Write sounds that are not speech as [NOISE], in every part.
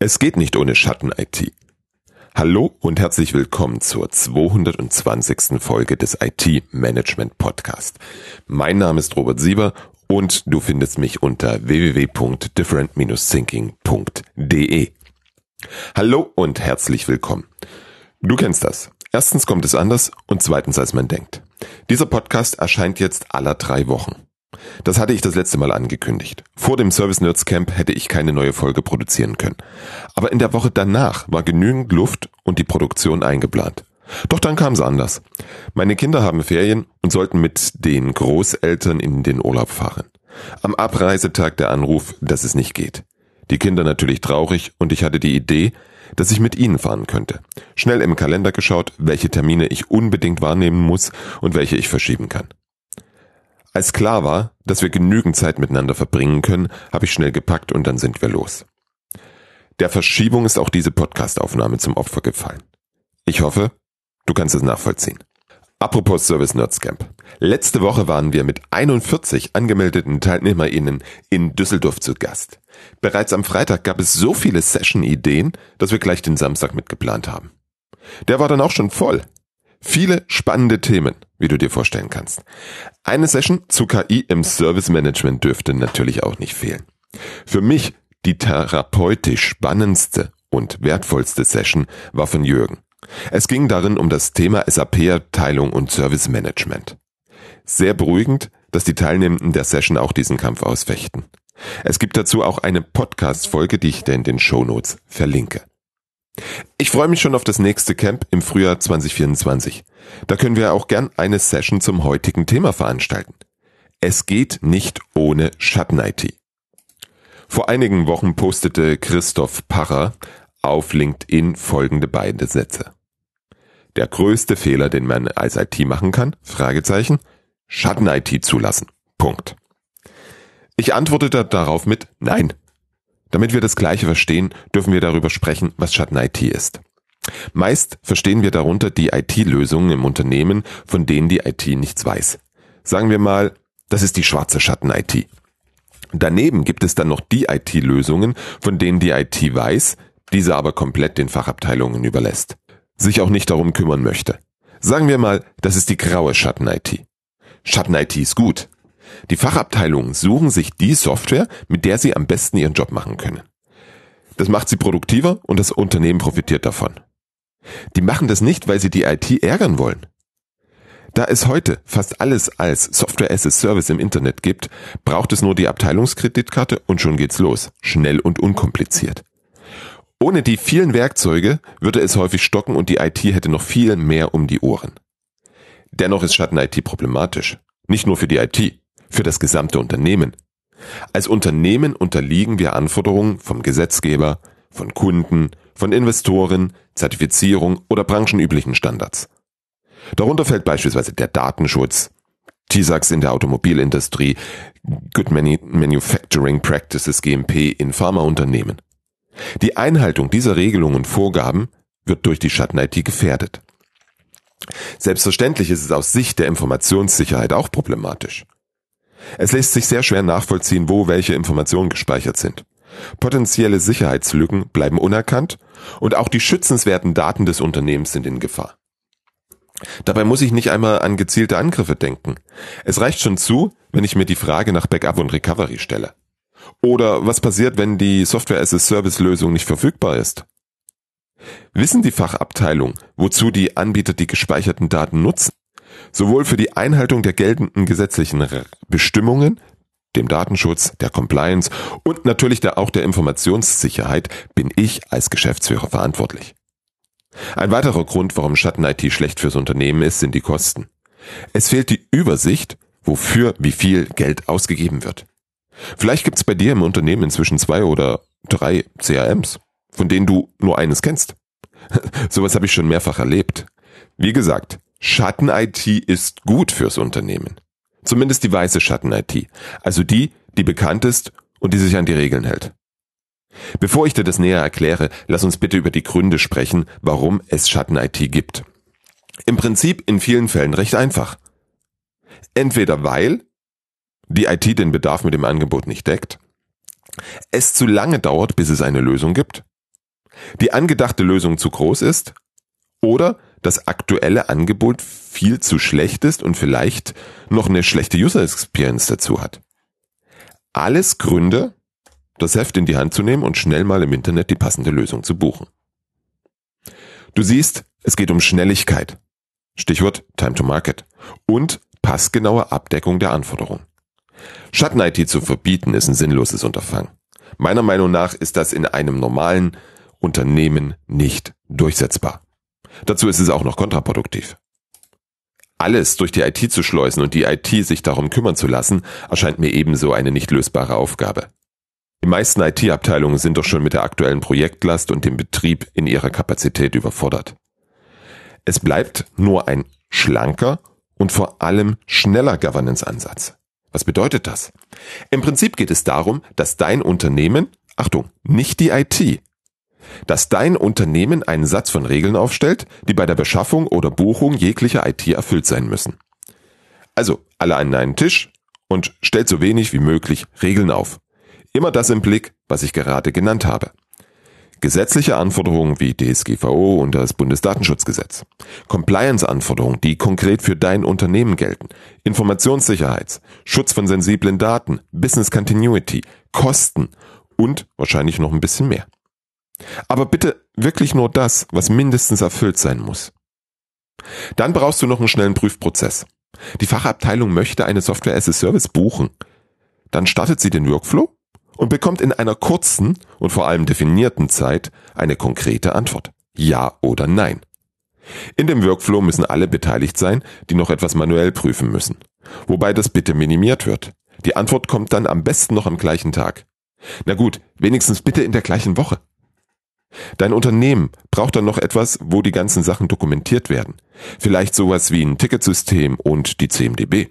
Es geht nicht ohne Schatten-IT. Hallo und herzlich willkommen zur 220. Folge des IT-Management Podcast. Mein Name ist Robert Sieber und du findest mich unter www.different-thinking.de. Hallo und herzlich willkommen. Du kennst das. Erstens kommt es anders und zweitens als man denkt. Dieser Podcast erscheint jetzt aller drei Wochen. Das hatte ich das letzte Mal angekündigt. Vor dem Service Nerds Camp hätte ich keine neue Folge produzieren können. Aber in der Woche danach war genügend Luft und die Produktion eingeplant. Doch dann kam es anders. Meine Kinder haben Ferien und sollten mit den Großeltern in den Urlaub fahren. Am Abreisetag der Anruf, dass es nicht geht. Die Kinder natürlich traurig und ich hatte die Idee, dass ich mit ihnen fahren könnte. Schnell im Kalender geschaut, welche Termine ich unbedingt wahrnehmen muss und welche ich verschieben kann. Als klar war, dass wir genügend Zeit miteinander verbringen können, habe ich schnell gepackt und dann sind wir los. Der Verschiebung ist auch diese Podcastaufnahme zum Opfer gefallen. Ich hoffe, du kannst es nachvollziehen. Apropos Service Nerds Camp. Letzte Woche waren wir mit 41 angemeldeten TeilnehmerInnen in Düsseldorf zu Gast. Bereits am Freitag gab es so viele Session-Ideen, dass wir gleich den Samstag mitgeplant haben. Der war dann auch schon voll. Viele spannende Themen, wie du dir vorstellen kannst. Eine Session zu KI im Service Management dürfte natürlich auch nicht fehlen. Für mich die therapeutisch spannendste und wertvollste Session war von Jürgen. Es ging darin um das Thema SAP-Abteilung und Service Management. Sehr beruhigend, dass die Teilnehmenden der Session auch diesen Kampf ausfechten. Es gibt dazu auch eine Podcast-Folge, die ich dir in den Show Notes verlinke. Ich freue mich schon auf das nächste Camp im Frühjahr 2024. Da können wir auch gern eine Session zum heutigen Thema veranstalten. Es geht nicht ohne Schatten-IT. Vor einigen Wochen postete Christoph Parrer auf LinkedIn folgende beiden Sätze. Der größte Fehler, den man als IT machen kann, Fragezeichen, Schatten-IT zulassen. Punkt. Ich antwortete darauf mit Nein, damit wir das Gleiche verstehen, dürfen wir darüber sprechen, was Schatten-IT ist. Meist verstehen wir darunter die IT-Lösungen im Unternehmen, von denen die IT nichts weiß. Sagen wir mal, das ist die schwarze Schatten-IT. Daneben gibt es dann noch die IT-Lösungen, von denen die IT weiß, diese aber komplett den Fachabteilungen überlässt, sich auch nicht darum kümmern möchte. Sagen wir mal, das ist die graue Schatten-IT. Schatten-IT ist gut, die Fachabteilungen suchen sich die Software, mit der sie am besten ihren Job machen können. Das macht sie produktiver und das Unternehmen profitiert davon. Die machen das nicht, weil sie die IT ärgern wollen. Da es heute fast alles als Software as a Service im Internet gibt, braucht es nur die Abteilungskreditkarte und schon geht's los. Schnell und unkompliziert. Ohne die vielen Werkzeuge würde es häufig stocken und die IT hätte noch viel mehr um die Ohren. Dennoch ist Schatten-IT problematisch. Nicht nur für die IT für das gesamte Unternehmen. Als Unternehmen unterliegen wir Anforderungen vom Gesetzgeber, von Kunden, von Investoren, Zertifizierung oder branchenüblichen Standards. Darunter fällt beispielsweise der Datenschutz, TISAX in der Automobilindustrie, Good Manufacturing Practices GMP in Pharmaunternehmen. Die Einhaltung dieser Regelungen und Vorgaben wird durch die Schatten-IT gefährdet. Selbstverständlich ist es aus Sicht der Informationssicherheit auch problematisch. Es lässt sich sehr schwer nachvollziehen, wo welche Informationen gespeichert sind. Potenzielle Sicherheitslücken bleiben unerkannt und auch die schützenswerten Daten des Unternehmens sind in Gefahr. Dabei muss ich nicht einmal an gezielte Angriffe denken. Es reicht schon zu, wenn ich mir die Frage nach Backup und Recovery stelle. Oder was passiert, wenn die Software as a Service Lösung nicht verfügbar ist? Wissen die Fachabteilung, wozu die Anbieter die gespeicherten Daten nutzen? Sowohl für die Einhaltung der geltenden gesetzlichen Bestimmungen, dem Datenschutz, der Compliance und natürlich der, auch der Informationssicherheit bin ich als Geschäftsführer verantwortlich. Ein weiterer Grund, warum Schatten-IT schlecht fürs Unternehmen ist, sind die Kosten. Es fehlt die Übersicht, wofür wie viel Geld ausgegeben wird. Vielleicht gibt es bei dir im Unternehmen inzwischen zwei oder drei CRMs, von denen du nur eines kennst. [LAUGHS] Sowas habe ich schon mehrfach erlebt. Wie gesagt, Schatten-IT ist gut fürs Unternehmen. Zumindest die weiße Schatten-IT. Also die, die bekannt ist und die sich an die Regeln hält. Bevor ich dir das näher erkläre, lass uns bitte über die Gründe sprechen, warum es Schatten-IT gibt. Im Prinzip in vielen Fällen recht einfach. Entweder weil die IT den Bedarf mit dem Angebot nicht deckt, es zu lange dauert, bis es eine Lösung gibt, die angedachte Lösung zu groß ist oder das aktuelle Angebot viel zu schlecht ist und vielleicht noch eine schlechte User Experience dazu hat. Alles Gründe, das Heft in die Hand zu nehmen und schnell mal im Internet die passende Lösung zu buchen. Du siehst, es geht um Schnelligkeit. Stichwort Time to Market. Und passgenaue Abdeckung der Anforderungen. Schatten-IT zu verbieten ist ein sinnloses Unterfangen. Meiner Meinung nach ist das in einem normalen Unternehmen nicht durchsetzbar. Dazu ist es auch noch kontraproduktiv. Alles durch die IT zu schleusen und die IT sich darum kümmern zu lassen, erscheint mir ebenso eine nicht lösbare Aufgabe. Die meisten IT-Abteilungen sind doch schon mit der aktuellen Projektlast und dem Betrieb in ihrer Kapazität überfordert. Es bleibt nur ein schlanker und vor allem schneller Governance-Ansatz. Was bedeutet das? Im Prinzip geht es darum, dass dein Unternehmen, Achtung, nicht die IT, dass dein Unternehmen einen Satz von Regeln aufstellt, die bei der Beschaffung oder Buchung jeglicher IT erfüllt sein müssen. Also alle an einen Tisch und stellt so wenig wie möglich Regeln auf. Immer das im Blick, was ich gerade genannt habe. Gesetzliche Anforderungen wie DSGVO und das Bundesdatenschutzgesetz. Compliance-Anforderungen, die konkret für dein Unternehmen gelten. Informationssicherheit, Schutz von sensiblen Daten, Business Continuity, Kosten und wahrscheinlich noch ein bisschen mehr. Aber bitte wirklich nur das, was mindestens erfüllt sein muss. Dann brauchst du noch einen schnellen Prüfprozess. Die Fachabteilung möchte eine Software as a Service buchen. Dann startet sie den Workflow und bekommt in einer kurzen und vor allem definierten Zeit eine konkrete Antwort. Ja oder nein. In dem Workflow müssen alle beteiligt sein, die noch etwas manuell prüfen müssen. Wobei das bitte minimiert wird. Die Antwort kommt dann am besten noch am gleichen Tag. Na gut, wenigstens bitte in der gleichen Woche. Dein Unternehmen braucht dann noch etwas, wo die ganzen Sachen dokumentiert werden. Vielleicht sowas wie ein Ticketsystem und die CMDB.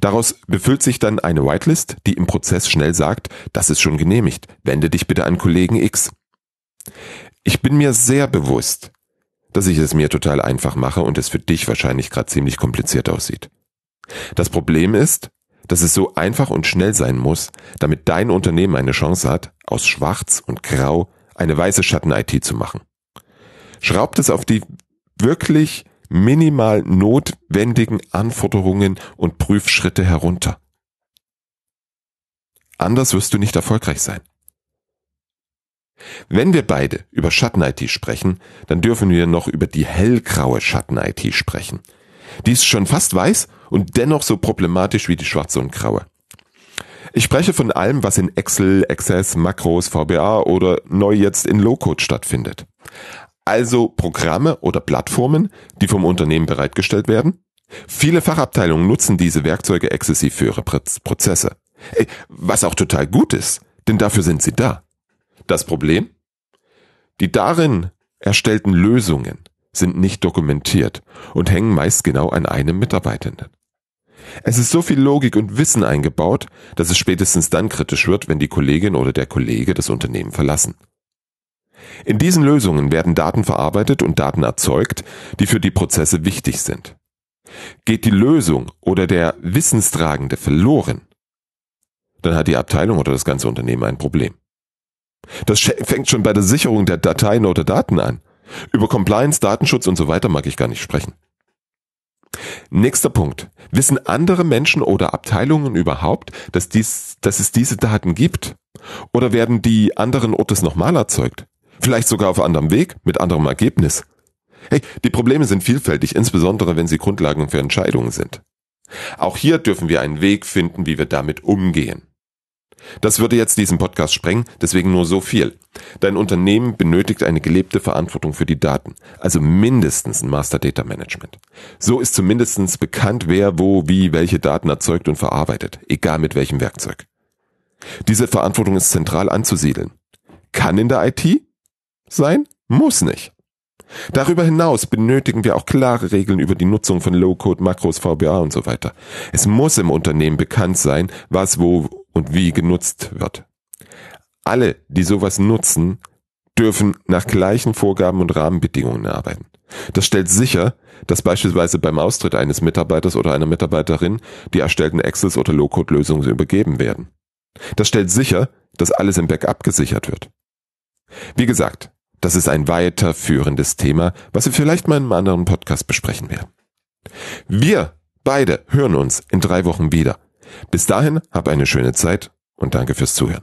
Daraus befüllt sich dann eine Whitelist, die im Prozess schnell sagt, das ist schon genehmigt, wende dich bitte an Kollegen X. Ich bin mir sehr bewusst, dass ich es mir total einfach mache und es für dich wahrscheinlich gerade ziemlich kompliziert aussieht. Das Problem ist, dass es so einfach und schnell sein muss, damit dein Unternehmen eine Chance hat, aus Schwarz und Grau eine weiße Schatten-IT zu machen. Schraubt es auf die wirklich minimal notwendigen Anforderungen und Prüfschritte herunter. Anders wirst du nicht erfolgreich sein. Wenn wir beide über Schatten-IT sprechen, dann dürfen wir noch über die hellgraue Schatten-IT sprechen. Die ist schon fast weiß und dennoch so problematisch wie die schwarze und graue. Ich spreche von allem, was in Excel, Access, Makros, VBA oder neu jetzt in Low-Code stattfindet. Also Programme oder Plattformen, die vom Unternehmen bereitgestellt werden. Viele Fachabteilungen nutzen diese Werkzeuge exzessiv für ihre Prozesse. Was auch total gut ist, denn dafür sind sie da. Das Problem? Die darin erstellten Lösungen sind nicht dokumentiert und hängen meist genau an einem Mitarbeitenden. Es ist so viel Logik und Wissen eingebaut, dass es spätestens dann kritisch wird, wenn die Kollegin oder der Kollege das Unternehmen verlassen. In diesen Lösungen werden Daten verarbeitet und Daten erzeugt, die für die Prozesse wichtig sind. Geht die Lösung oder der Wissenstragende verloren, dann hat die Abteilung oder das ganze Unternehmen ein Problem. Das fängt schon bei der Sicherung der Dateien oder Daten an. Über Compliance, Datenschutz und so weiter mag ich gar nicht sprechen. Nächster Punkt. Wissen andere Menschen oder Abteilungen überhaupt, dass, dies, dass es diese Daten gibt? Oder werden die anderen Ortes nochmal erzeugt? Vielleicht sogar auf anderem Weg, mit anderem Ergebnis? Hey, die Probleme sind vielfältig, insbesondere wenn sie Grundlagen für Entscheidungen sind. Auch hier dürfen wir einen Weg finden, wie wir damit umgehen. Das würde jetzt diesen Podcast sprengen, deswegen nur so viel. Dein Unternehmen benötigt eine gelebte Verantwortung für die Daten, also mindestens ein Master Data Management. So ist zumindest bekannt, wer wo wie welche Daten erzeugt und verarbeitet, egal mit welchem Werkzeug. Diese Verantwortung ist zentral anzusiedeln. Kann in der IT sein, muss nicht. Darüber hinaus benötigen wir auch klare Regeln über die Nutzung von Low-Code, Makros, VBA und so weiter. Es muss im Unternehmen bekannt sein, was wo und wie genutzt wird. Alle, die sowas nutzen, dürfen nach gleichen Vorgaben und Rahmenbedingungen arbeiten. Das stellt sicher, dass beispielsweise beim Austritt eines Mitarbeiters oder einer Mitarbeiterin die erstellten Excels oder Low-Code-Lösungen übergeben werden. Das stellt sicher, dass alles im Backup gesichert wird. Wie gesagt, das ist ein weiterführendes Thema, was wir vielleicht mal in einem anderen Podcast besprechen werden. Wir beide hören uns in drei Wochen wieder. Bis dahin, hab eine schöne Zeit und danke fürs Zuhören.